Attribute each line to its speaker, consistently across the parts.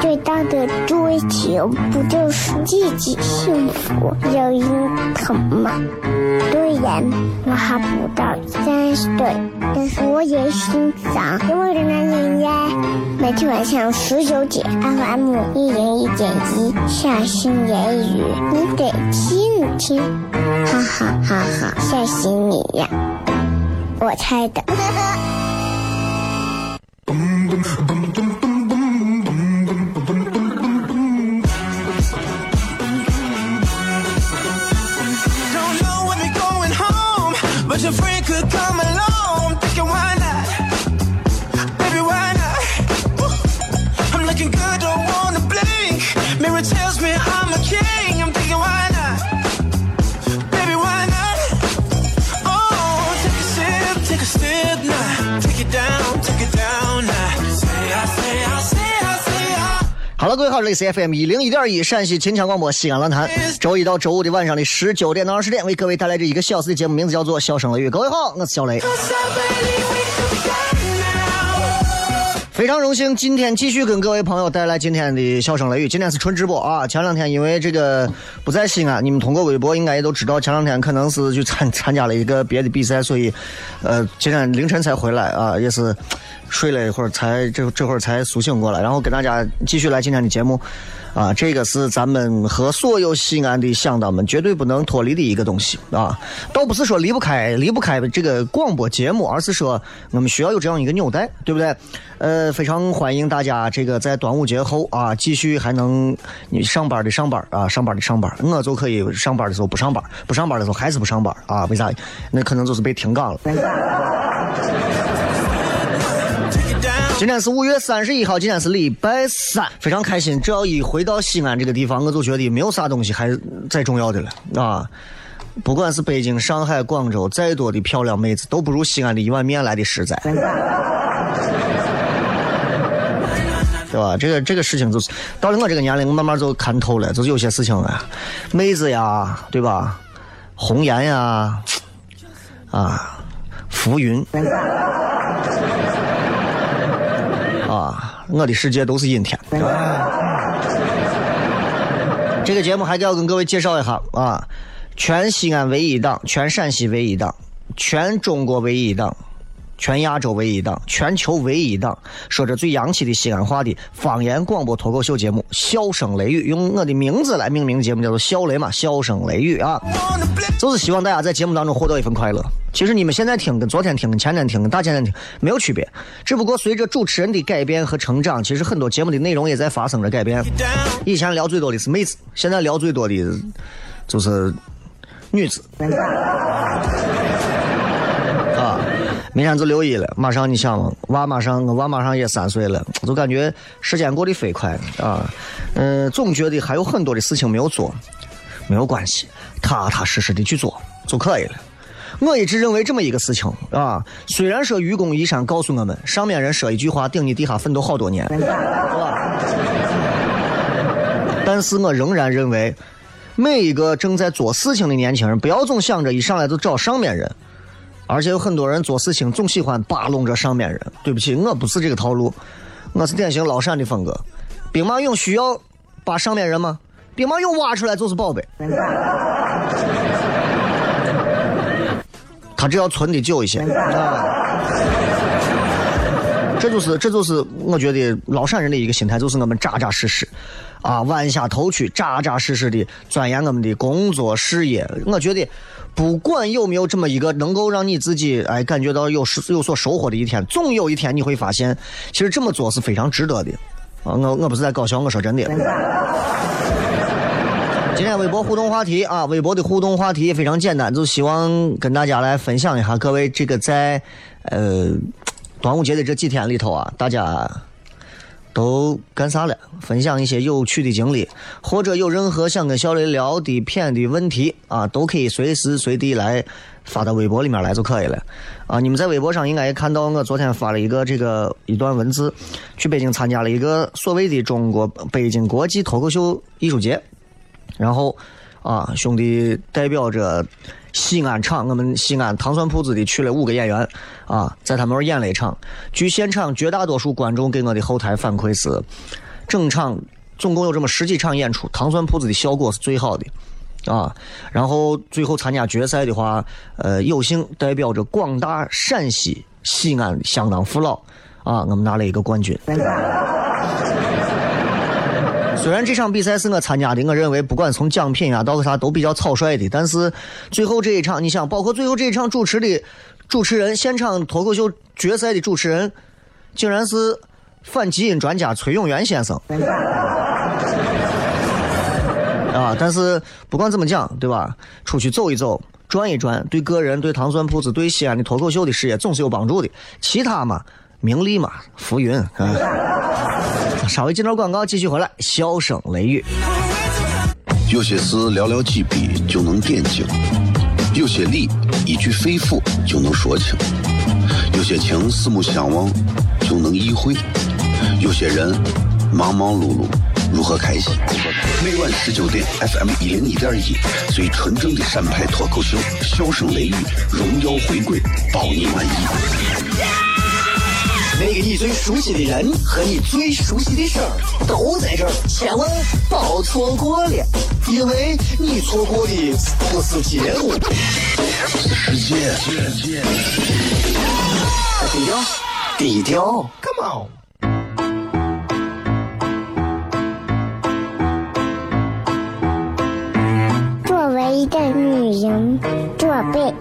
Speaker 1: 最大的追求不就是自己幸福、有人疼吗？虽然我还不到三十岁，但是我也心脏因为的男人呀。每天晚上十九点，FM 一零一点一，下心言语，你得听听，哈哈哈哈，吓死你呀！我猜的。
Speaker 2: Your friend could come along.
Speaker 3: 好了，各位好，这里是 FM 一零一点一陕西秦腔广播西安论坛，周一到周五的晚上的十九点到二十点，为各位带来这一个小时的节目，名字叫做《笑声雷雨》。各位好，我是小雷。非常荣幸，今天继续跟各位朋友带来今天的笑声雷雨。今天是纯直播啊！前两天因为这个不在西安，你们通过微博应该也都知道，前两天可能是去参参加了一个别的比赛，所以呃，今天凌晨才回来啊，也是睡了一会儿才这这会儿才苏醒过来，然后跟大家继续来今天的节目啊。这个是咱们和所有西安的乡党们绝对不能脱离的一个东西啊，倒不是说离不开离不开这个广播节目，而是说我们需要有这样一个纽带，对不对？呃，非常欢迎大家这个在端午节后啊，继续还能你上班的上班啊，上班的上班，我就可以上班的时候不上班，不上班的时候还是不上班啊？为啥？那可能就是被停岗了。今天是五月三十一号，今天是礼拜三，非常开心。只要一回到西安这个地方，我就觉得没有啥东西还再重要的了啊！不管是北京、上海、广州，再多的漂亮妹子，都不如西安的一碗面来的实在，对吧？这个这个事情就是到了我这个年龄，我慢慢就看透了，就是有些事情啊，妹子呀，对吧？红颜呀，啊，浮云。啊，我的世界都是阴天。这个节目还得要跟各位介绍一下啊，全西安唯一档，全陕西唯一档，全中国唯一档，全亚洲唯一档，全球唯一档，说着最洋气的西安话的方言广播脱口秀节目《笑声雷雨》，用我的名字来命名节目，叫做“笑雷”嘛，“笑声雷雨”啊。就是希望大家在节目当中获得一份快乐。其实你们现在听跟昨天听、跟前天听、跟大前天听没有区别，只不过随着主持人的改变和成长，其实很多节目的内容也在发生着改变。以前聊最多的是妹子，现在聊最多的就是女子。明天就六一了，马上你想嘛，娃马上我娃马上也三岁了，就感觉时间过得飞快啊。嗯、总觉得还有很多的事情没有做，没有关系，踏踏实实的去做就可以了。我一直认为这么一个事情啊，虽然说愚公移山告诉我们，上面人说一句话，顶你底下奋斗好多年，是吧？但是我仍然认为，每一个正在做事情的年轻人，不要总想着一上来就找上面人，而且有很多人做事情总喜欢扒弄着上面人。对不起，我不是这个套路，我是典型老陕的风格。兵马俑需要把上面人吗？兵马俑挖出来就是宝贝。他只要存的久一些 啊。这就是这就是我觉得老陕人的一个心态，就是我们扎扎实实，啊，弯下头去扎扎实实的钻研我们的工作事业。我觉得，不管有没有这么一个能够让你自己哎感觉到有有所收获的一天，总有一天你会发现，其实这么做是非常值得的。啊，我我不是在搞笑，我说真的。今天微博互动话题啊，微博的互动话题也非常简单，就希望跟大家来分享一下各位这个在呃端午节的这几天里头啊，大家都干啥了？分享一些有趣的经历，或者有任何想跟小雷聊的片的问题啊，都可以随时随地来发到微博里面来就可以了。啊，你们在微博上应该也看到我昨天发了一个这个一段文字，去北京参加了一个所谓的中国北京国际脱口秀艺术节。然后，啊，兄弟代表着西安场，我们西安糖蒜铺子的去了五个演员，啊，在他们那儿演了一场。据现场绝大多数观众给我的后台反馈是，整场总共有这么十几场演出，糖蒜铺子的效果是最好的，啊。然后最后参加决赛的话，呃，有幸代表着广大陕西西安相当父老，啊，我们拿了一个冠军。虽然这场比赛是我参加的，我认为不管从奖品啊到啥都比较草率的，但是最后这一场，你想，包括最后这一场主持的主持人，现场脱口秀决赛的主持人，竟然是反基因专家崔永元先生。啊！但是不管怎么讲，对吧？出去走一走，转一转，对个人、对糖蒜铺子、对西安的脱口秀的事业总是有帮助的。其他嘛。名利嘛，浮云 啊。稍微接段广告，继续回来。笑声雷雨。
Speaker 4: 有些事寥寥几笔就能点睛，有些理一句肺腑就能说清，有些情四目相望就能意会，有些人忙忙碌碌如何开心？每晚十九点，FM 一零一点一，最纯正的陕派脱口秀，笑声雷雨，荣耀回归，保你满意。
Speaker 5: 那个你最熟悉的人和你最熟悉的事儿都在这儿，千万别错过了，因为你错过的不是节目，
Speaker 4: 是时间。
Speaker 5: 低调，低调
Speaker 4: ，Come on。
Speaker 1: 一个女人，做背。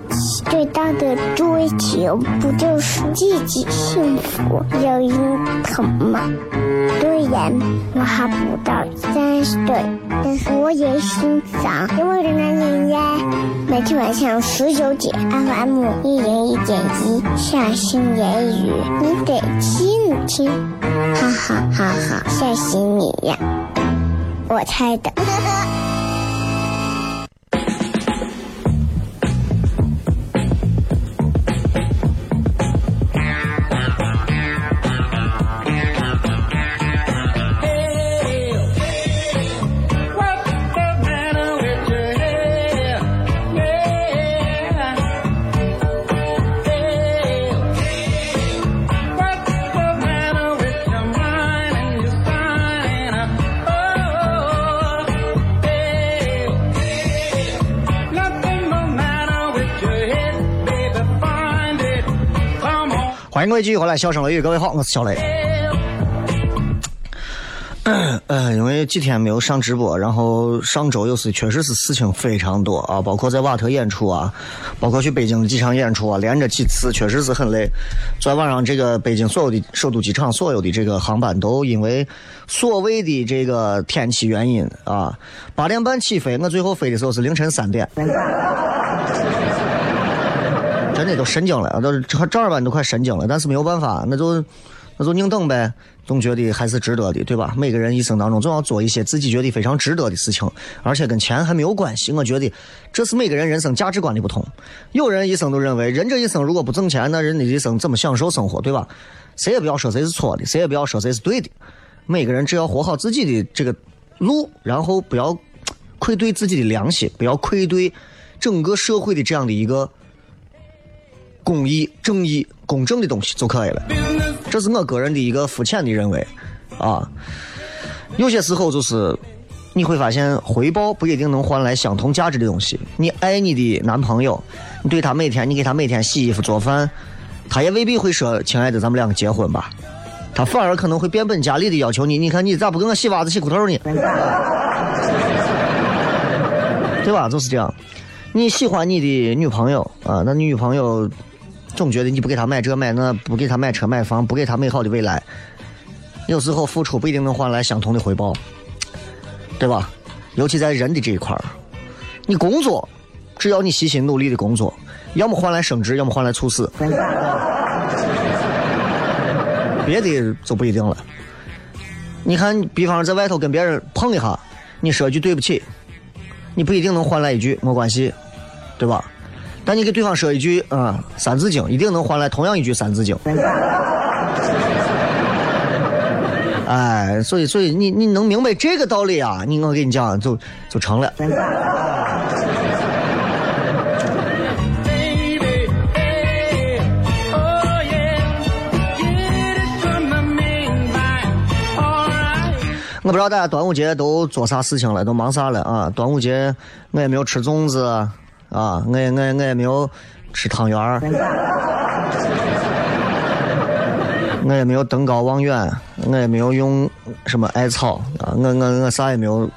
Speaker 1: 最大的追求不就是自己幸福、有人疼吗？虽然我还不到三十岁，但是我也心脏因为的男人呀。每天晚上十九点，FM 一零一点一，下心言语，你得听听，哈哈哈哈，吓死你呀！我猜的。
Speaker 3: 欢迎各位继续回来，笑声雷雨，各位好，我是小雷。呃，因为几天没有上直播，然后上周又是确实是事情非常多啊，包括在瓦特演出啊，包括去北京的几场演出啊，连着几次确实是很累。昨天晚上这个北京所有的首都机场所有的这个航班都因为所谓的这个天气原因啊，八点半起飞，我最后飞的时候是凌晨三点。真的都神经了，都正儿八经都快神经了，但是没有办法，那就那就硬等呗。总觉得还是值得的，对吧？每个人一生当中总要做一些自己觉得非常值得的事情，而且跟钱还没有关系。我觉得这是每个人人生价值观的不同。有人一生都认为，人这一生如果不挣钱，那人的一生怎么享受生活，对吧？谁也不要说谁是错的，谁也不要说谁是对的。每个人只要活好自己的这个路，然后不要愧对自己的良心，不要愧对整个社会的这样的一个。公益、正义、公正的东西就可以了，这是我个人的一个肤浅的认为，啊，有些时候就是你会发现回报不一定能换来相同价值的东西。你爱你的男朋友，你对他每天，你给他每天洗衣服、做饭，他也未必会说：“亲爱的，咱们两个结婚吧。”他反而可能会变本加厉的要求你：“你看你咋不给我洗袜子、洗裤头呢？”对吧？就是这样。你喜欢你的女朋友啊，那你女朋友总觉得你不给他买这买那，不给他买车买房，不给他美好的未来，有时候付出不一定能换来相同的回报，对吧？尤其在人的这一块儿，你工作，只要你细心努力的工作，要么换来升职，要么换来猝死，别的就不一定了。你看，比方在外头跟别人碰一下，你说句对不起。你不一定能换来一句没关系，对吧？但你给对方说一句啊《三字经》，一定能换来同样一句《三字经》。哎，所以所以你你能明白这个道理啊？你我跟你讲，就就成了。我不知道大家端午节都做啥事情了，都忙啥了啊？端午节我也没有吃粽子啊，我也我也我也没有吃汤圆儿，我也没有登高望远，我也没有用什么艾草啊，我我我啥也没有，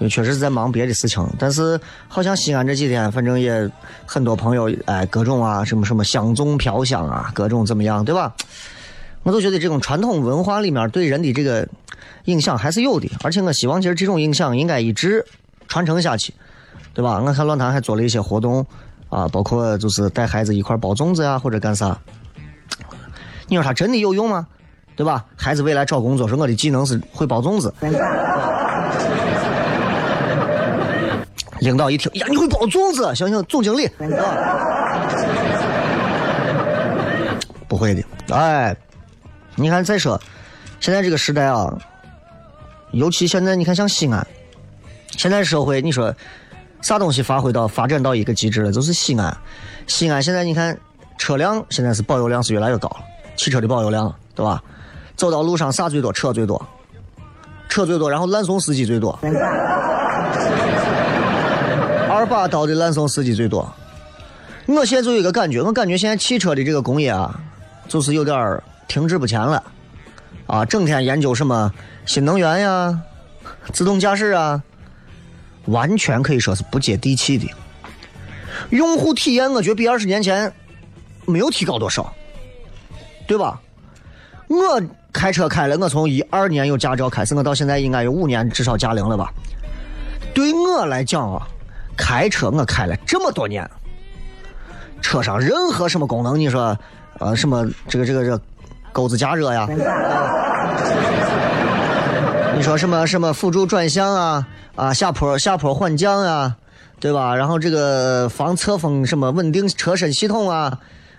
Speaker 3: 确实是在忙别的事情。但是好像西安这几天，反正也很多朋友哎，各种啊什么什么香粽飘香啊，各种怎么样，对吧？我就觉得这种传统文化里面对人的这个影响还是有的，而且我希望其实这种影响应该一直传承下去，对吧？我看论坛还做了一些活动啊，包括就是带孩子一块包粽子呀，或者干啥。你说他真的有用吗？对吧？孩子未来找工作说我的技能是会包粽子，领导一听呀，你会包粽子？想想总经理，不会的，哎。你看，再说，现在这个时代啊，尤其现在你看，像西安，现在社会，你说啥东西发挥到发展到一个极致了，就是西安。西安现在你看，车辆现在是保有量是越来越高了，汽车的保有量，对吧？走到路上啥最多？车最多，车最多，然后烂怂司机最多，二把刀的烂怂司机最多。我现在就有一个感觉，我感觉现在汽车的这个工业啊，就是有点。停滞不前了，啊，整天研究什么新能源呀、自动驾驶啊，完全可以说是不接地气的。用户体验，我觉得比二十年前没有提高多少，对吧？我开车开了，我从一二年有驾照开始，我到现在应该有五年至少驾龄了吧？对我来讲啊，开车我开了这么多年，车上任何什么功能，你说，呃，什么这个这个这。钩子加热呀，你说什么什么辅助转向啊啊下坡下坡缓降啊，对吧？然后这个防侧风什么稳定车身系统啊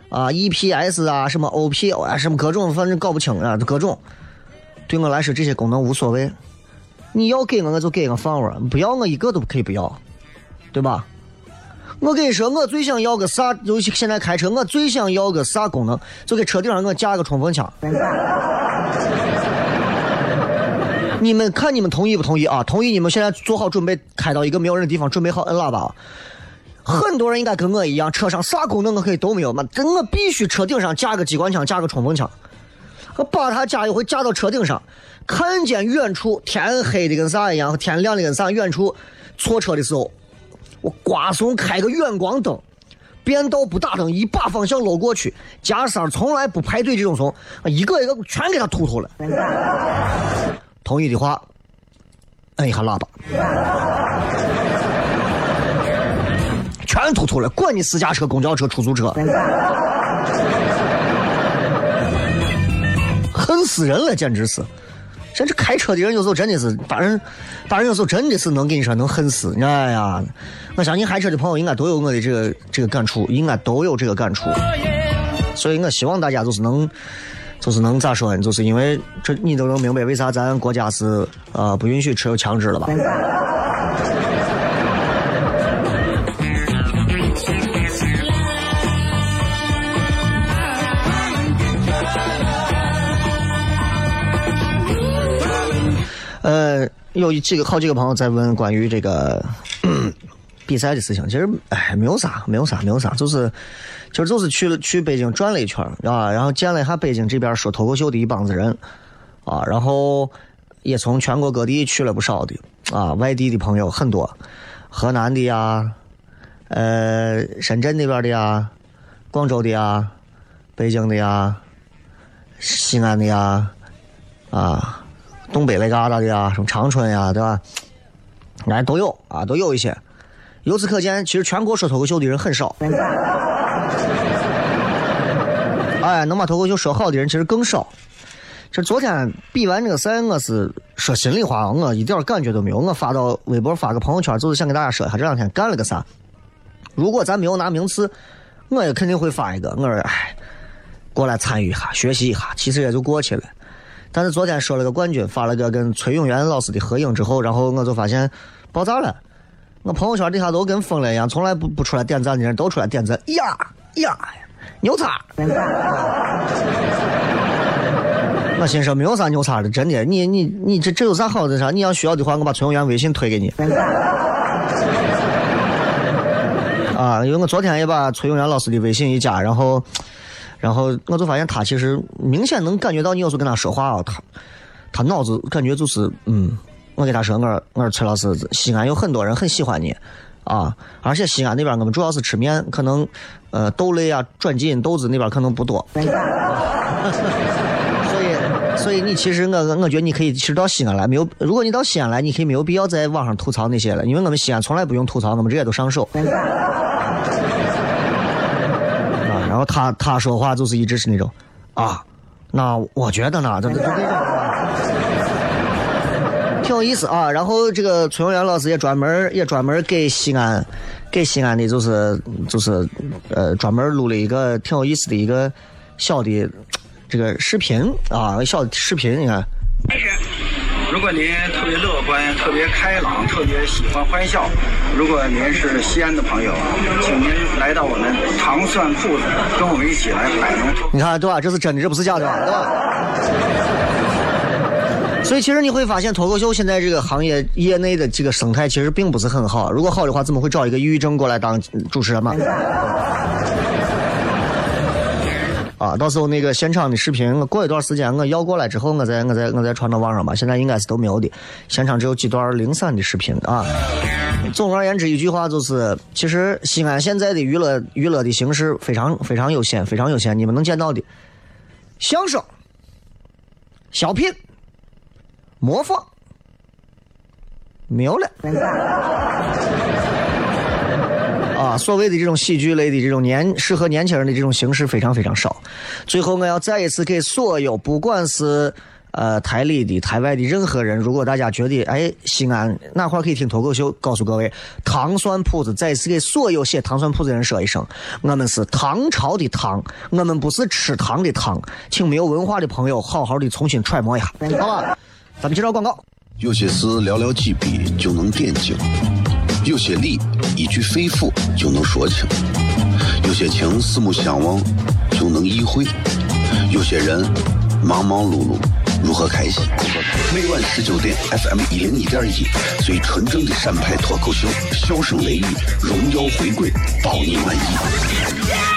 Speaker 3: 啊 EPS 啊什么 OP 啊什么各种反正搞不清啊各种，对我来说这些功能无所谓，你要给我我就给个放窝，不要我一个都可以不要，对吧？我跟你说，我最想要个啥？尤其现在开车，我最想要个啥功能？就给车顶上给我加个冲锋枪。你们看，你们同意不同意啊？同意，你们现在做好准备，开到一个没有人的地方，准备好摁喇叭。很多人应该跟我一样，车上啥功能我可以都没有嘛，真我必须车顶上架个机关枪，架个冲锋枪。我把它加一回，架到车顶上，看见远处天黑的跟啥一样，天亮的跟啥，远处错车的时候。我刮怂开个远光灯，变道不打灯，一把方向搂过去，加塞从来不排队这种怂，一个一个全给他突突了。同意的话，摁一下喇叭，全突突了，管你私家车、公交车、出租车，恨死人了，简直是。甚至开车的人有时候真的是，把人，把人有时候真的是能跟你说能恨死。哎呀，我相信开车的朋友应该都有我的这个这个感触，应该都有这个感触。所以我希望大家就是能，就是能咋说呢？就是因为这你都能明白为啥咱国家是呃不允许持有枪支了吧？呃，有几个好几个朋友在问关于这个比赛的事情，其实哎，没有啥，没有啥，没有啥，就是其实就是去了去北京转了一圈啊，然后见了一下北京这边说脱口秀的一帮子人啊，然后也从全国各地去了不少的啊，外地的朋友很多，河南的呀，呃，深圳那边的呀，广州的呀，北京的呀，西安的呀，啊，东北那旮瘩的呀，什么长春呀，对吧？哎，都有啊，都有一些。由此可见，其实全国说脱口秀的人很少。哎，能把脱口秀说好的人其实更少。这昨天比完这个赛，我是说心里话，我一点感觉都没有。我发到微博，发个朋友圈，就是想给大家说一下这两天干了个啥。如果咱没有拿名次，我也肯定会发一个。我说，哎，过来参与一下，学习一下，其实也就过去了。但是昨天说了个冠军，发了个跟崔永元老师的合影之后，然后我就发现爆炸了。我朋友圈底下都跟疯了一样，从来不不出来点赞的人都出来点赞，呀呀，牛叉！我心说没有啥牛叉的，真的，你你你这这有啥好的啥？你要需要的话，我把崔永元微信推给你。啊，因为我昨天也把崔永元老师的微信一加，然后，然后我就发现他其实明显能感觉到你有时候跟他说话啊，他他脑子感觉就是嗯。我给他说，我说我说崔老师，西安有很多人很喜欢你，啊，而且西安那边我们主要是吃面，可能呃豆类啊、转基因豆子那边可能不多。所以，所以你其实我我觉得你可以其实到西安来，没有，如果你到西安来，你可以没有必要在网上吐槽那些了，因为我们西安从来不用吐槽，我们直接都上手。啊，然后他他说话就是一直是那种，啊，那我觉得呢，这这这种。挺有意思啊，然后这个崔永元老师也专门也专门给西安，给西安的就是就是呃专门录了一个挺有意思的一个小的这个视频啊，小的视频你看。
Speaker 6: 开始，如果您特别乐观、特别开朗、特别喜欢欢笑，如果您是西安的朋友，请您来到我们糖蒜铺子，跟我们一起来摆弄。
Speaker 3: 你看对吧？这是真的，这不是假的，对吧？所以其实你会发现，脱口秀现在这个行业业内的这个生态其实并不是很好。如果好的话，怎么会找一个抑郁症过来当主持人嘛？啊，到时候那个现场的视频，我过一段时间我要过来之后，我再我再我再传到网上吧。现在应该是都没有的，现场只有几段零散的视频啊。总而言之，一句话就是，其实西安现在的娱乐娱乐的形式非常非常有限，非常有限。你们能见到的相声、小品。模仿没有了啊！所谓的这种喜剧类的这种年适合年轻人的这种形式非常非常少。最后，我要再一次给所有不管是呃台里的、台外的任何人，如果大家觉得哎西安哪块可以听脱口秀，告诉各位，糖蒜铺子再一次给所有写糖蒜铺子的人说一声，我们是唐朝的唐，我们不是吃糖的糖，请没有文化的朋友好好的重新揣摩一下，好吧？咱们接着广告。
Speaker 4: 有些事寥寥几笔就能点睛，有些理一句肺腑就能说清，有些情四目相望就能意会，有些人忙忙碌碌如何开心？每晚十九点，FM 一零一点一，最纯正的陕派脱口秀，笑声雷雨，荣耀回归，保你满意。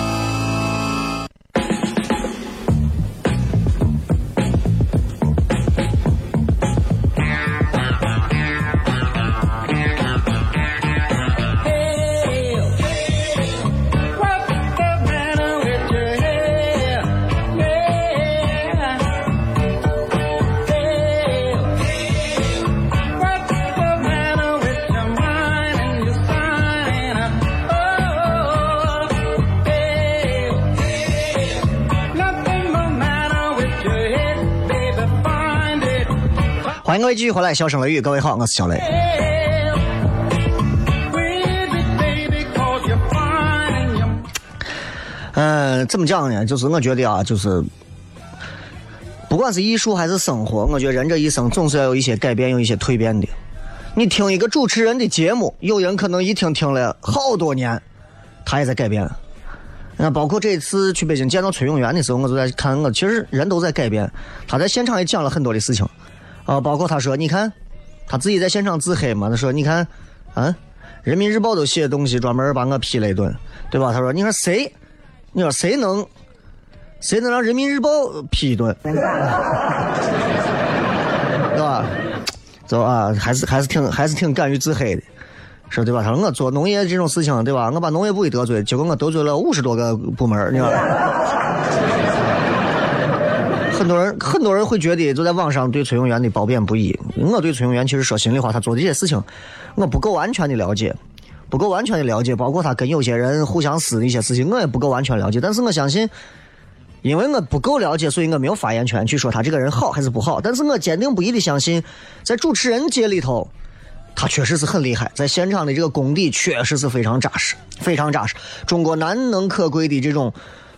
Speaker 3: 各位继续回来，笑声雷雨，各位好，我是小雷。嗯，怎么讲呢？就是我觉得啊，就是不管是艺术还是生活，我觉得人这一生总是要有一些改变，有一些蜕变的。你听一个主持人的节目，有人可能一听听了好多年，他也在改变。那包括这次去北京见到崔永元的时候，我就在看，我其实人都在改变。他在现场也讲了很多的事情，啊，包括他说，你看他自己在现场自黑嘛，他说，你看，啊，人民日报都写东西专门把我批了一顿，对吧？他说，你说谁，你说谁能，谁能让人民日报批一顿，对吧？走啊，还是还是挺还是挺敢于自黑的。说对吧？他说我做农业这种事情，对吧？我把农业部给得罪，结果我得罪了五十多个部门，你知道吧？很多人很多人会觉得，就在网上对崔永元的褒贬不一。我对崔永元其实说心里话，他做的这些事情，我不够完全的了解，不够完全的了解，包括他跟有些人互相撕的一些事情，我也不够完全了解。但是我相信，因为我不够了解，所以我没有发言权去说他这个人好还是不好。但是我坚定不移的相信，在主持人界里头。他确实是很厉害，在现场的这个功底确实是非常扎实，非常扎实。中国难能可贵的这种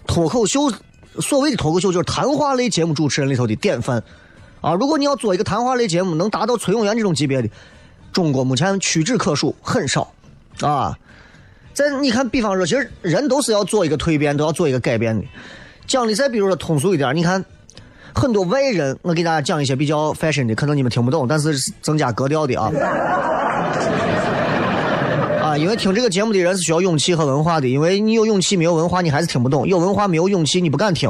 Speaker 3: 脱口秀，所谓的脱口秀就是谈话类节目主持人里头的典范啊！如果你要做一个谈话类节目，能达到崔永元这种级别的，中国目前屈指可数，很少啊。在你看，比方说，其实人都是要做一个蜕变，都要做一个改变的。讲的再比如说通俗一点，你看。很多外人，我给大家讲一些比较 fashion 的，可能你们听不懂，但是增加格调的啊。因为听这个节目的人是需要勇气和文化的，因为你有勇气没有文化，你还是听不懂；有文化没有勇气，你不敢听。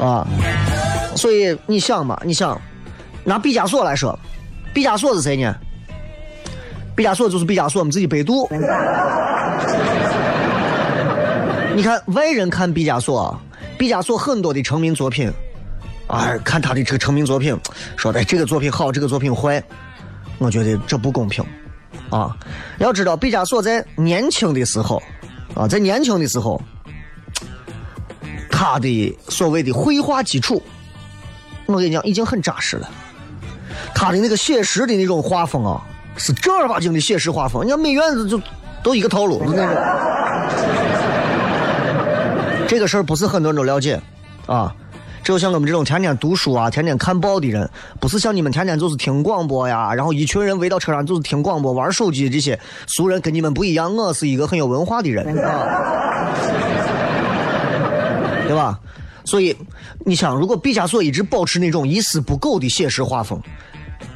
Speaker 3: 啊，所以你想嘛，你想拿毕加索来说，毕加索是谁呢？毕加索就是毕加索，我们自己百度。你看外人看毕加索。毕加索很多的成名作品，啊，看他的这个成名作品，说的这个作品好，这个作品坏，我觉得这不公平，啊，要知道毕加索在年轻的时候，啊，在年轻的时候，他的所谓的绘画基础，我跟你讲已经很扎实了，他的那个写实的那种画风啊，是正儿八经的写实画风，你看美院子就都一个套路，那种。这个事儿不是很多人都了解，啊，只有像我们这种天天读书啊、天天看报的人，不是像你们天天就是听广播呀，然后一群人围到车上就是听广播、玩手机这些俗人，跟你们不一样。我是一个很有文化的人，啊，对吧？所以你想，如果毕加索一直保持那种一丝不苟的写实画风，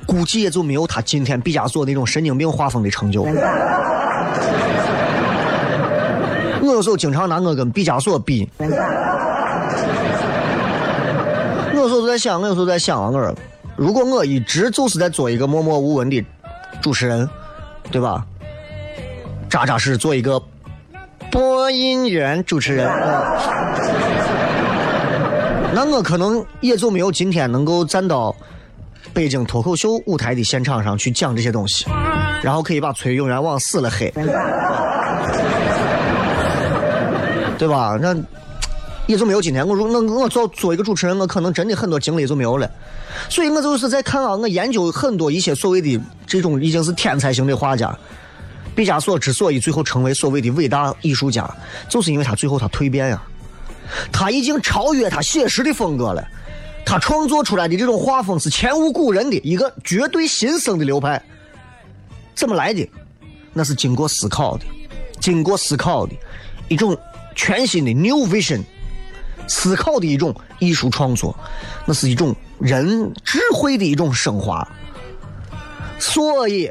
Speaker 3: 估计也就没有他今天毕加索那种神经病画风的成就。我有时候经常拿我跟毕加索比，我我有时候在想，我有时候在想啊，我说，如果我一直就是在做一个默默无闻的主持人，对吧？扎扎实实做一个播音员主持人，那我可能也就没有今天能够站到北京脱口秀舞台的现场上去讲这些东西，然后可以把崔永元往死了黑。对吧？那也就没有今天。我如那我做做一个主持人，我可能真的很多精力就没有了。所以我就是在看啊，我研究很多一些所谓的这种已经是天才型的画家。毕加索之所以最后成为所谓的伟大艺术家，就是因为他最后他蜕变呀，他已经超越他写实的风格了。他创作出来的这种画风是前无古人的一个绝对新生的流派。怎么来的？那是经过思考的，经过思考的一种。全新的 new vision，思考的一种艺术创作，那是一种人智慧的一种升华。所以，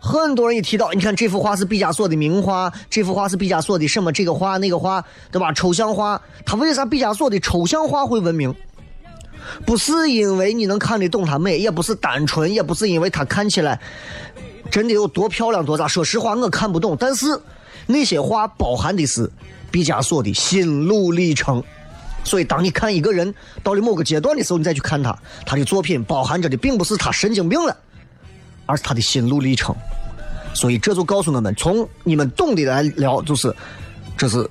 Speaker 3: 很多人一提到，你看这幅画是毕加索的名画，这幅画是毕加索的什么这个画那个画，对吧？抽象画，他为啥毕加索的抽象画会闻名？不是因为你能看得懂它美，也不是单纯，也不是因为它看起来真的有多漂亮多咋。说实话，我看不懂，但是那些画包含的是。毕加索的心路历程，所以当你看一个人到了某个阶段的时候，你再去看他，他的作品包含着的并不是他神经病了，而是他的心路历程。所以这就告诉我们，从你们懂的来聊，就是这是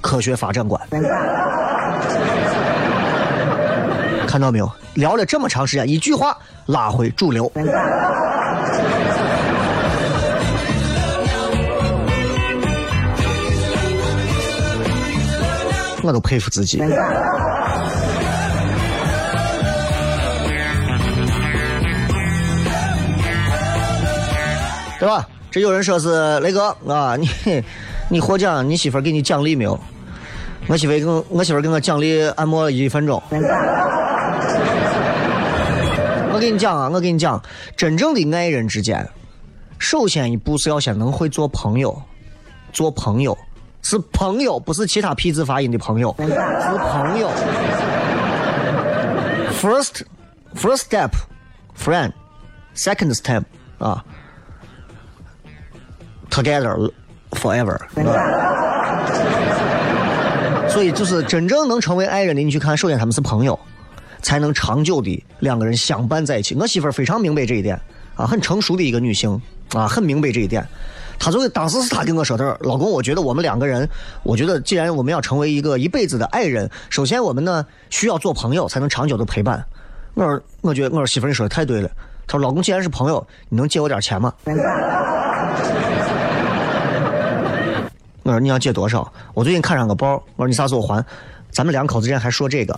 Speaker 3: 科学发展观。看到没有？聊了这么长时间，一句话拉回主流。我都佩服自己。对吧？这有人说是雷哥啊，你你获奖，你媳妇给你奖励没有？我媳妇儿给我我媳妇给我奖励按摩一分钟。我跟你讲啊，我跟你讲，真正的爱人之间，首先一步是要先能会做朋友，做朋友是朋友，不是其他 P 字发音的朋友，是朋友。First, first step, friend. Second step, 啊，together forever. 所以就是真正能成为爱人的，你去看，首先他们是朋友，才能长久的两个人相伴在一起。我媳妇儿非常明白这一点啊，很成熟的一个女性啊，很明白这一点。他作为当时是他跟我说的，老公，我觉得我们两个人，我觉得既然我们要成为一个一辈子的爱人，首先我们呢需要做朋友，才能长久的陪伴。我说，我觉得我说媳妇你说的太对了。她说，老公既然是朋友，你能借我点钱吗？我说你要借多少？我最近看上个包，我说你啥时候还？咱们两口子之间还说这个。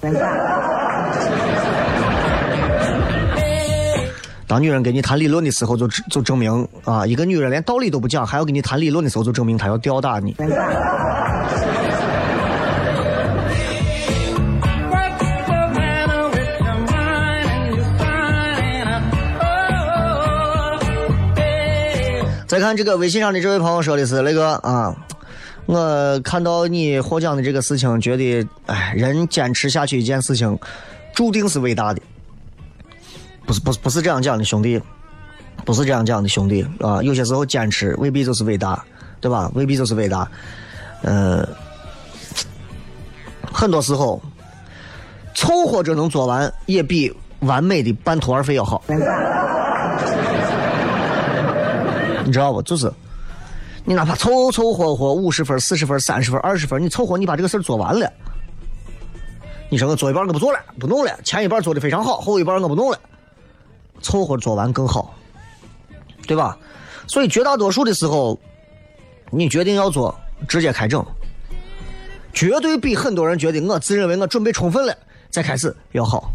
Speaker 3: 当女人跟你谈理论的时候，就就证明啊，一个女人连道理都不讲，还要跟你谈理论的时候，就证明她要吊打你。再看这个微信上的这位朋友说的是那个啊，我看到你获奖的这个事情，觉得哎，人坚持下去一件事情，注定是伟大的。不是不是不是这样讲的，兄弟，不是这样讲的，兄弟啊！有些时候坚持未必就是伟大，对吧？未必就是伟大。嗯、很多时候凑合着能做完，也比完美的半途而废要好。你知道不？就是你哪怕凑凑合合五十分、四十分、三十分、二十分，你凑合你把这个事儿做完了。你说我做一半我不做了，不弄了，前一半做的非常好，后一半我不弄了，凑合做完更好，对吧？所以绝大多数的时候，你决定要做，直接开整，绝对比很多人觉得我自认为我准备充分了再开始要好。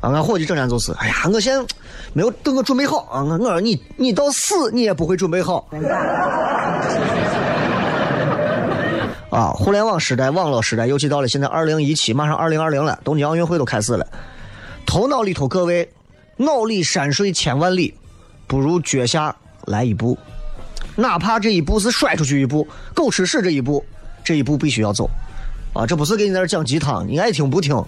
Speaker 3: 啊，俺伙计整天就是，哎呀，我现在没有等我准备好啊！我我说你你到死你也不会准备好。啊，互联网时代、网络时代，尤其到了现在二零一七，马上二零二零了，东京奥运会都开始了。头脑里头各位，脑里山水千万里，不如脚下来一步，哪怕这一步是摔出去一步，狗吃屎这一步，这一步必须要走。啊，这不是给你在这讲鸡汤，你爱听不听。啊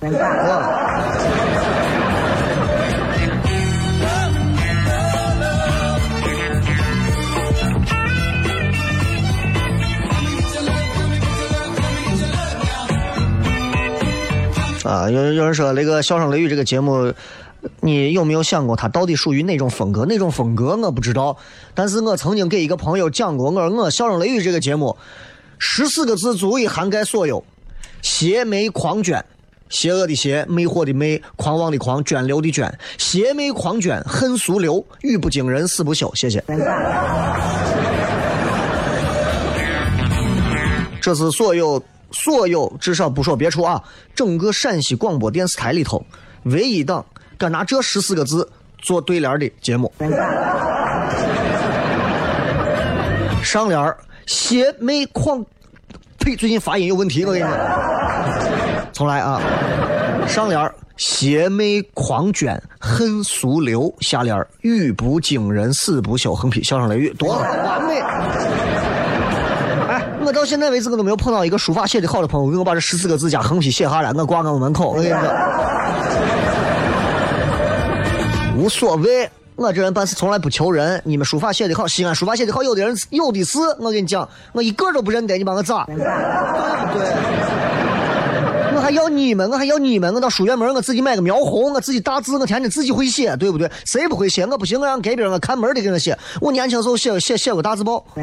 Speaker 3: 啊，有有人说那个《笑声雷雨》这个节目，你有没有想过他到底属于哪种风格？哪种风格我不知道，但是我曾经给一个朋友讲过，我说我《笑声雷雨》这个节目，十四个字足以涵盖所有：邪魅狂狷，邪恶的邪，魅惑的魅，狂妄的狂，涓流的涓，邪魅狂狷，恨俗流，语不惊人死不休。谢谢。这是所有所有，至少不说别处啊，整个陕西广播电视台里头唯一档敢拿这十四个字做对联的节目。上联儿邪魅狂，呸，最近发音有问题，我跟你说，重来啊。上联儿邪魅狂狷恨俗流，下联儿语不惊人死不休，横批笑声雷雨，多，完美。哎，我到现在为止我都没有碰到一个书法写的好的朋友，给我把这十四个字加横批写下来，我挂我门口。我跟你说，无所谓，我这人办事从来不求人。你们书法写的好，西安书法写的好，有的人有的是。我跟你讲，我一个都不认得，你把我咋？对？我还要你们，我还要你们，我到书院门我自己买个描红，我自己大字，我天天自己会写，对不对？谁不会写？我不行，我让隔壁我看门的给我写。我年轻时候写写写过大字报。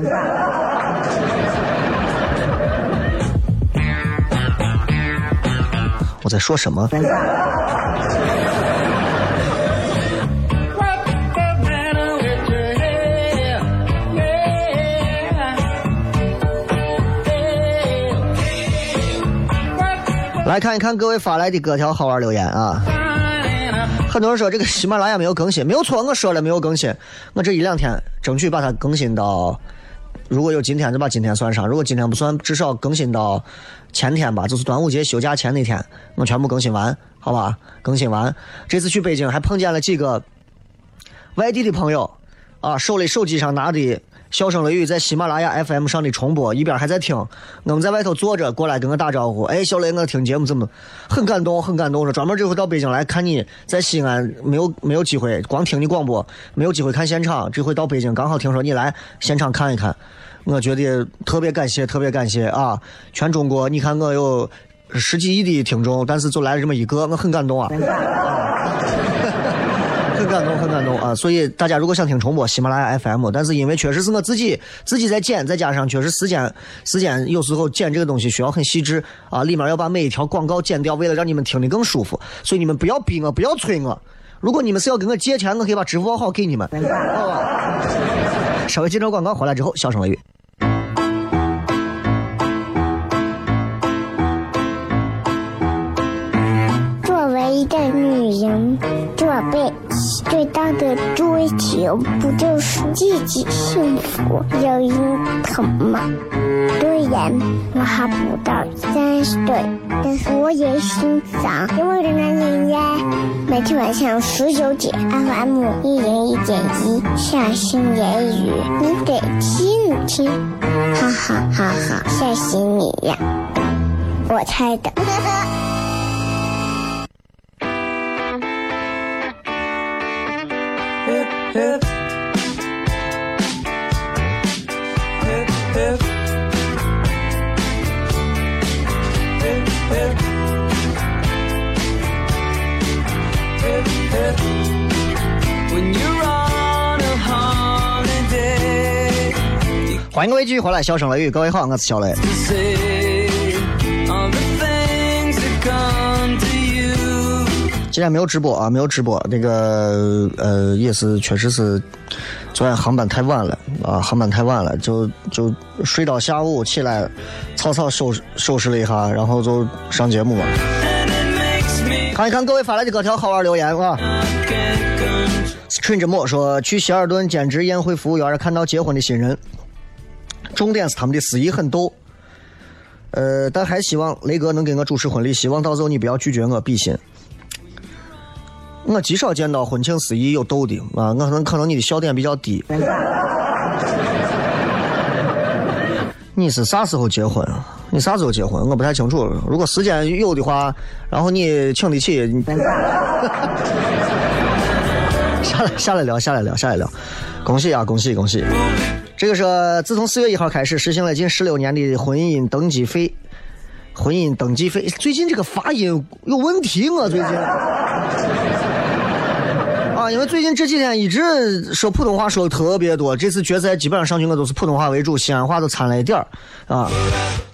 Speaker 3: 我在说什么？来看一看各位发来的各条好玩留言啊！很多人说这个喜马拉雅没有更新，没有错，我说了没有更新，我这一两天争取把它更新到，如果有今天就把今天算上，如果今天不算，至少更新到前天吧，就是端午节休假前那天，我全部更新完，好吧？更新完。这次去北京还碰见了几个外地的朋友啊，手里手机上拿的。笑声雷雨在喜马拉雅 FM 上的重播，一边还在听。我们在外头坐着，过来跟我打招呼。哎，小雷，我听节目怎么很感动，很感动。说专门这回到北京来看你，在西安没有没有机会，光听你广播，没有机会看现场。这回到北京，刚好听说你来现场看一看，我觉得特别感谢，特别感谢啊！全中国，你看我有十几亿的听众，但是就来了这么一个，我很感动啊。很感动，啊！所以大家如果想听重播，喜马拉雅 FM，但是因为确实是我自己自己在剪，再加上确实时间时间有时候剪这个东西需要很细致啊，里面要把每一条广告剪掉，为了让你们听得更舒服。所以你们不要逼我，不要催我。如果你们是要跟我借钱，我可以把支付宝号给你们，好吧？稍微接着广告回来之后，笑声雷雨。
Speaker 1: 作为一个女人，宝贝。最大的追求不就是自己幸福、有人疼吗？虽然我还不到三十岁，但是我也心脏因为的男人呀。每天晚上十九点，FM 一零一点一，下心言语，你得听听，哈哈哈哈，吓死你呀！我猜的。
Speaker 3: 欢迎各位继续回来，笑声雷雨，各位好，我是小雷。今天没有直播啊，没有直播。那个呃，也是，确实是昨天航班太晚了啊，航班太晚了，就就睡到下午起来，草草收拾收拾了一下，然后就上节目了。看一看各位发来的各条好玩留言啊。春之末说去希尔顿兼职宴会服务员，看到结婚的新人。重点是他们的司仪很逗，呃，但还希望雷哥能给我主持婚礼，希望到时候你不要拒绝我，比心。我极少见到婚庆司仪有逗的啊，我可能可能你的笑点比较低。你是啥时候结婚？你啥时候结婚？我不太清楚。如果时间有的话，然后你请得起，下来下来聊，下来聊，下来聊。恭喜啊，恭喜恭喜！这个是自从四月一号开始实行了近十六年的婚姻登记费，婚姻登记费最近这个发音有问题，我最近因为最近这几天一直说普通话说的特别多，这次决赛基本上上去我都是普通话为主，西安话都掺了一点儿啊。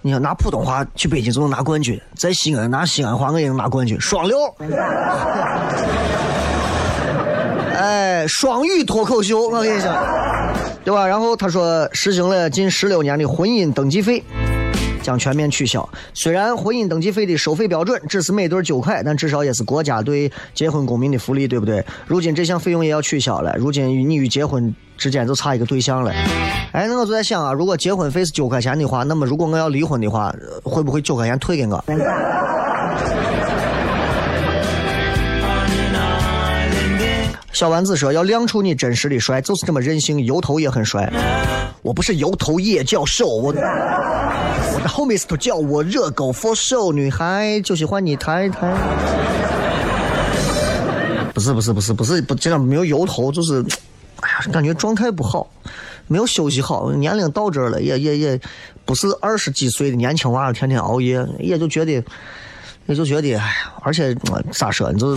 Speaker 3: 你看拿普通话去北京就能拿冠军，在西安拿西安话我也能拿冠军，双料。哎，双语脱口秀，我跟你讲。对吧？然后他说，实行了近十六年的婚姻登记费将全面取消。虽然婚姻登记费的收费标准只是每对九块，但至少也是国家对结婚公民的福利，对不对？如今这项费用也要取消了。如今你与结婚之间就差一个对象了。哎，那我就在想啊，如果结婚费是九块钱的话，那么如果我要离婚的话，会不会九块钱退给我？小丸子说：“要亮出你真实的帅，就是这么任性，油头也很帅。我不是油头也叫瘦，我我的后面是都叫我热狗 for show，女孩就喜欢你太太。不是不是不是不是不，这样没有油头，就是哎呀，感觉状态不好，没有休息好，年龄到这了，也也也不是二十几岁的年轻娃儿，天天熬夜，也就觉得也就觉得哎呀，而且咋说，你就。”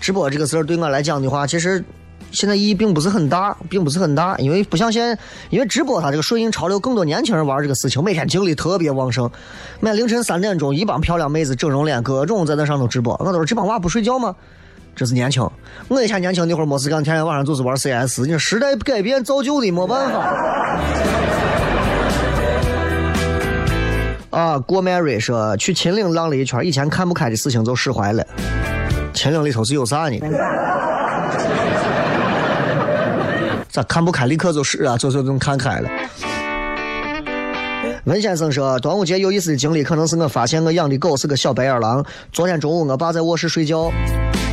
Speaker 3: 直播这个事儿对我来讲的话，其实现在意义并不是很大，并不是很大，因为不像现在，因为直播它这个顺应潮流，更多年轻人玩这个事情，每天精力特别旺盛。每凌晨三点钟，一帮漂亮妹子整容脸，各种在那上头直播。我都说这帮娃不睡觉吗？这是年轻。我以前年轻那会儿没事干，天天晚上就是玩 CS。你说时代改变造就的，没办法。啊，郭 Mary 说去秦岭浪了一圈，以前看不开的事情就释怀了。秦岭里头是有啥呢？咋看不开立刻就是啊，就就能看开了。文先生说，端午节有意思的经历可能是我发现我养的狗是个小白眼狼。昨天中午我爸在卧室睡觉，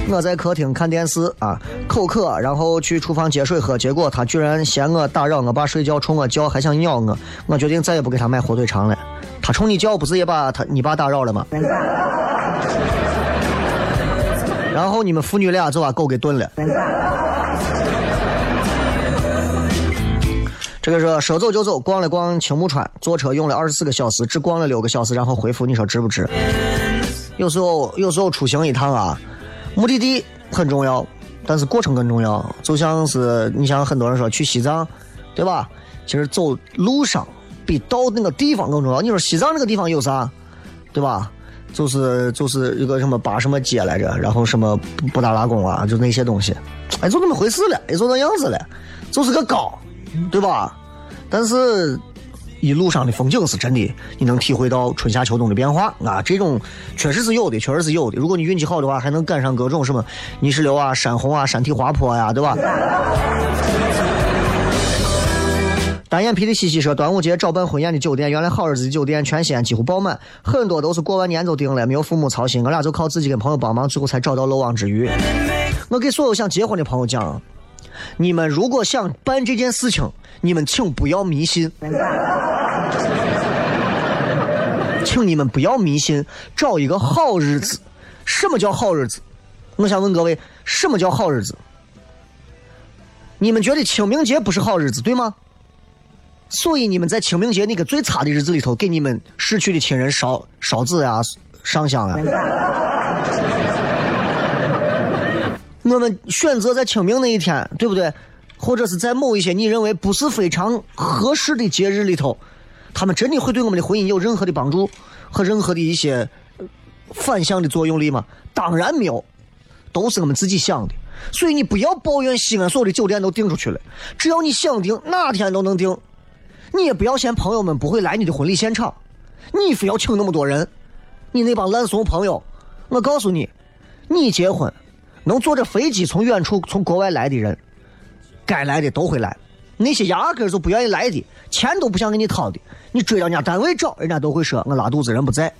Speaker 3: 我在客厅看电视啊，口渴，然后去厨房接水喝，结果他居然嫌我打扰我爸睡觉，冲我叫，还想咬我。我决定再也不给他买火腿肠了。他冲你叫，不是也把他你爸打扰了吗？然后你们父女俩就把狗给炖了。这个说说走就走，逛了逛青木川，坐车用了二十四个小时，只逛了六个小时，然后回复你说值不值？有时候有时候出行一趟啊，目的地很重要，但是过程更重要。就像是你像很多人说去西藏，对吧？其实走路上比到那个地方更重要。你说西藏那个地方有啥，对吧？就是就是一个什么八什么街来着，然后什么布达拉宫啊，就那些东西，哎，就那么回事了，也就那样子了，就是个高。对吧？但是一路上的风景是真的，你能体会到春夏秋冬的变化啊！这种确实是有的，确实是有的。如果你运气好的话，还能赶上各种什么泥石流啊、山洪啊、山体滑坡呀，对吧？单眼皮的西西说，端午节找办婚宴的酒店，原来好日子的酒店全西安几乎爆满，很多都是过完年就定了，没有父母操心，我俩就靠自己跟朋友帮忙，最后才找到漏网之鱼。我给所有想结婚的朋友讲。你们如果想办这件事情，你们请不要迷信，请你们不要迷信，找一个好日子。什么叫好日子？我想问各位，什么叫好日子？你们觉得清明节不是好日子，对吗？所以你们在清明节那个最差的日子里头，给你们逝去的亲人烧烧纸呀、上香啊。我们选择在清明那一天，对不对？或者是在某一些你认为不是非常合适的节日里头，他们真的会对我们的婚姻有任何的帮助和任何的一些反向的作用力吗？当然没有，都是我们自己想的。所以你不要抱怨西安所有的酒店都订出去了，只要你想订，哪天都能订。你也不要嫌朋友们不会来你的婚礼现场，你非要请那么多人，你那帮烂怂朋友，我告诉你，你结婚。能坐着飞机从远处从国外来的人，该来的都会来；那些压根就不愿意来的，钱都不想给你掏的，你追到人家单位找，人家都会说：“我拉肚子，人不在。”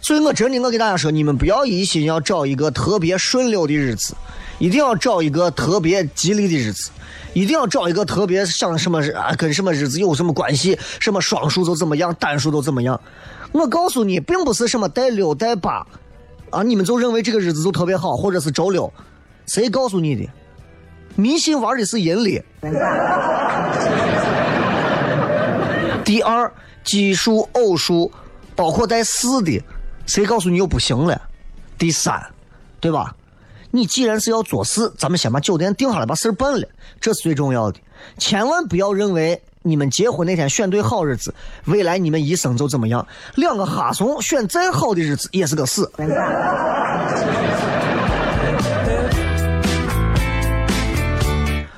Speaker 3: 所以我真的，我给大家说，你们不要一心要找一个特别顺溜的日子，一定要找一个特别吉利的日子，一定要找一个特别想什么啊，跟什么日子有什么关系，什么双数就怎么样，单数都怎么样。我告诉你，并不是什么带六带八，啊，你们就认为这个日子就特别好，或者是周六，谁告诉你的？迷信玩的是阴历。第二，奇数、偶数，包括带四的，谁告诉你又不行了？第三，对吧？你既然是要做事，咱们先把酒店定下来，把事儿办了，这是最重要的。千万不要认为。你们结婚那天选对好日子，未来你们一生就怎么样？两个哈怂选再好的日子也是个死。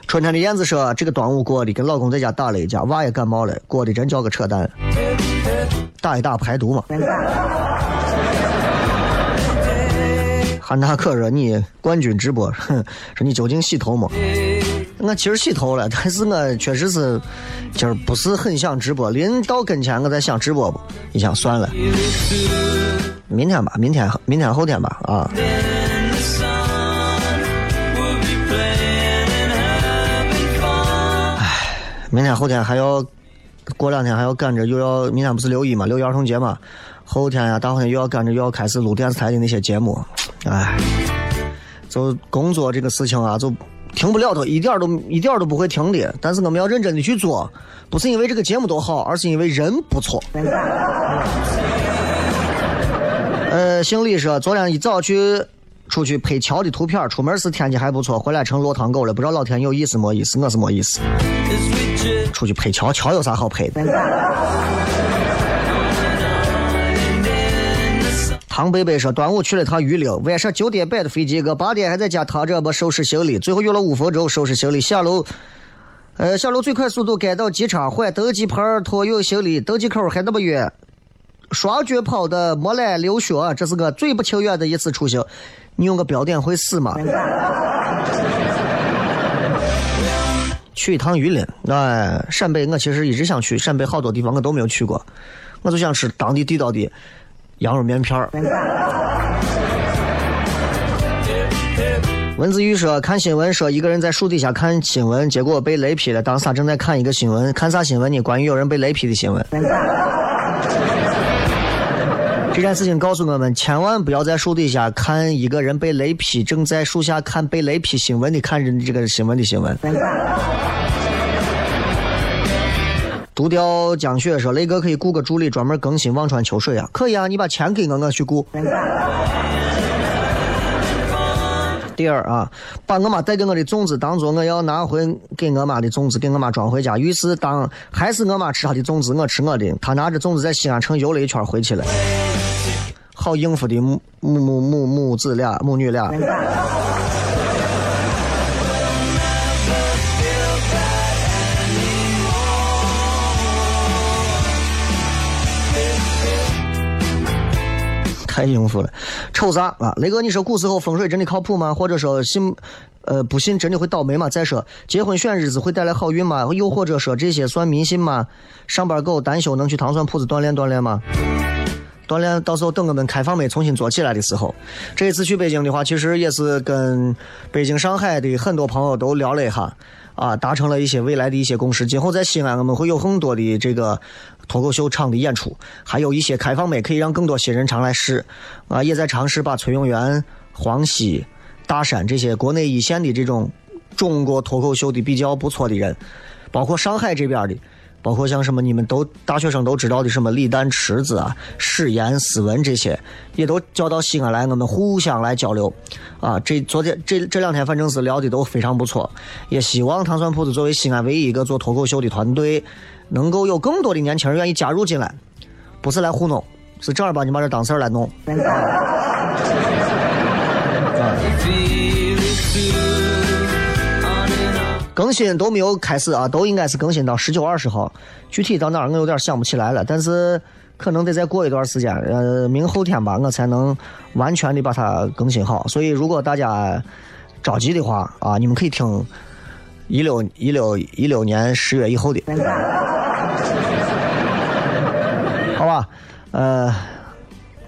Speaker 3: 春天的燕子说：“这个端午过的，跟老公在家打了一架，娃也感冒了，过的真叫个扯淡。打一打排毒嘛。”汉娜可说：“你冠军直播，哼，说你究竟洗头没？”我其实洗头了，但是我确实是今儿不是很想直播。临到跟前，我在想直播不？你想算了，明天吧，明天明天后天吧，啊。唉，明天后天还要过两天还要赶着，又要明天不是六一嘛，六一儿童节嘛，后天呀，大后天又要赶着又要开始录电视台的那些节目，唉，就工作这个事情啊，就。停不了，都一点都一点都不会停的。但是我们要认真的去做，不是因为这个节目多好，而是因为人不错。呃，姓李说，昨天一早去出去拍桥的图片，出门时天气还不错，回来成落汤狗了。不知道老天有意思没意思？我是没意思。出去拍桥，桥有啥好拍的？唐贝贝说：“端午去了趟榆林，晚上九点半的飞机，我八点还在家躺着没收拾行李，最后用了五分钟收拾行李下楼。呃，下楼最快速度赶到机场换登机牌，托运行李，登机口还那么远，双脚跑的没来流血，这是我最不情愿的一次出行。你用个标点会死吗？去一趟榆林，哎，陕北我其实一直想去，陕北好多地方我都没有去过，我就想吃当地地道的。”羊肉面片儿。文字狱说看新闻说一个人在树底下看新闻，结果被雷劈了。当时他正在看一个新闻，看啥新闻呢？关于有人被雷劈的新闻。这件事情告诉我们，千万不要在树底下看一个人被雷劈，正在树下看被雷劈新闻的看人这个新闻的新闻。独钓江雪说：“雷哥可以雇个助理专门更新忘川秋水啊？可以啊，你把钱给我，我去雇。”第二啊，把我妈带给我的粽子当做我要拿回给我妈的粽子，给我妈装回家。于是当还是我妈吃她的粽子，我吃我的。她拿着粽子在西安城游了一圈回去了。好应付的母母母母母子俩母女俩。太幸福了，瞅啥啊？雷哥，你说古时候风水真的靠谱吗？或者说信，呃，不信真的会倒霉吗？再说结婚选日子会带来好运吗？又或者说这些算迷信吗？上班狗单休能去糖蒜铺子锻炼锻炼吗？锻炼到时候等我们开放没重新做起来的时候，这一次去北京的话，其实也是跟北京、上海的很多朋友都聊了一下。啊，达成了一些未来的一些共识。今后在西安，我们会有很多的这个脱口秀场的演出，还有一些开放麦，可以让更多新人常来试。啊，也在尝试把崔永元、黄西、大山这些国内一线的这种中国脱口秀的比较不错的人，包括上海这边的。包括像什么你们都大学生都知道的什么李诞、池子啊、史岩、斯文这些，也都叫到西安来，我们互相来交流。啊，这昨天这这两天反正是聊的都非常不错，也希望糖蒜铺子作为西安唯一一个做脱口秀的团队，能够有更多的年轻人愿意加入进来，不是来糊弄，是正儿八经把这当事儿来弄。更新都没有开始啊，都应该是更新到十九、二十号，具体到哪儿我有点想不起来了，但是可能得再过一段时间，呃，明后天吧，我才能完全的把它更新好。所以如果大家着急的话啊，你们可以听一六一六一六年十月以后的，好吧？呃，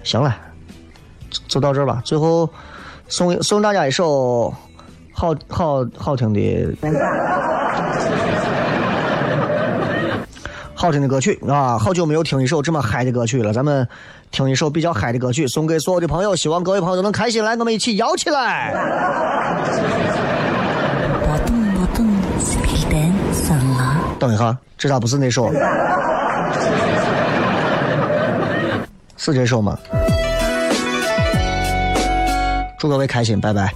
Speaker 3: 行了，就到这儿吧。最后送送大家一首。好好好听的，好听的歌曲啊！好久没有听一首这么嗨的歌曲了，咱们听一首比较嗨的歌曲，送给所有的朋友，希望各位朋友都能开心。来，我们一起摇起来！等一下，这咋不是那首？是这首吗？祝各位开心，拜拜。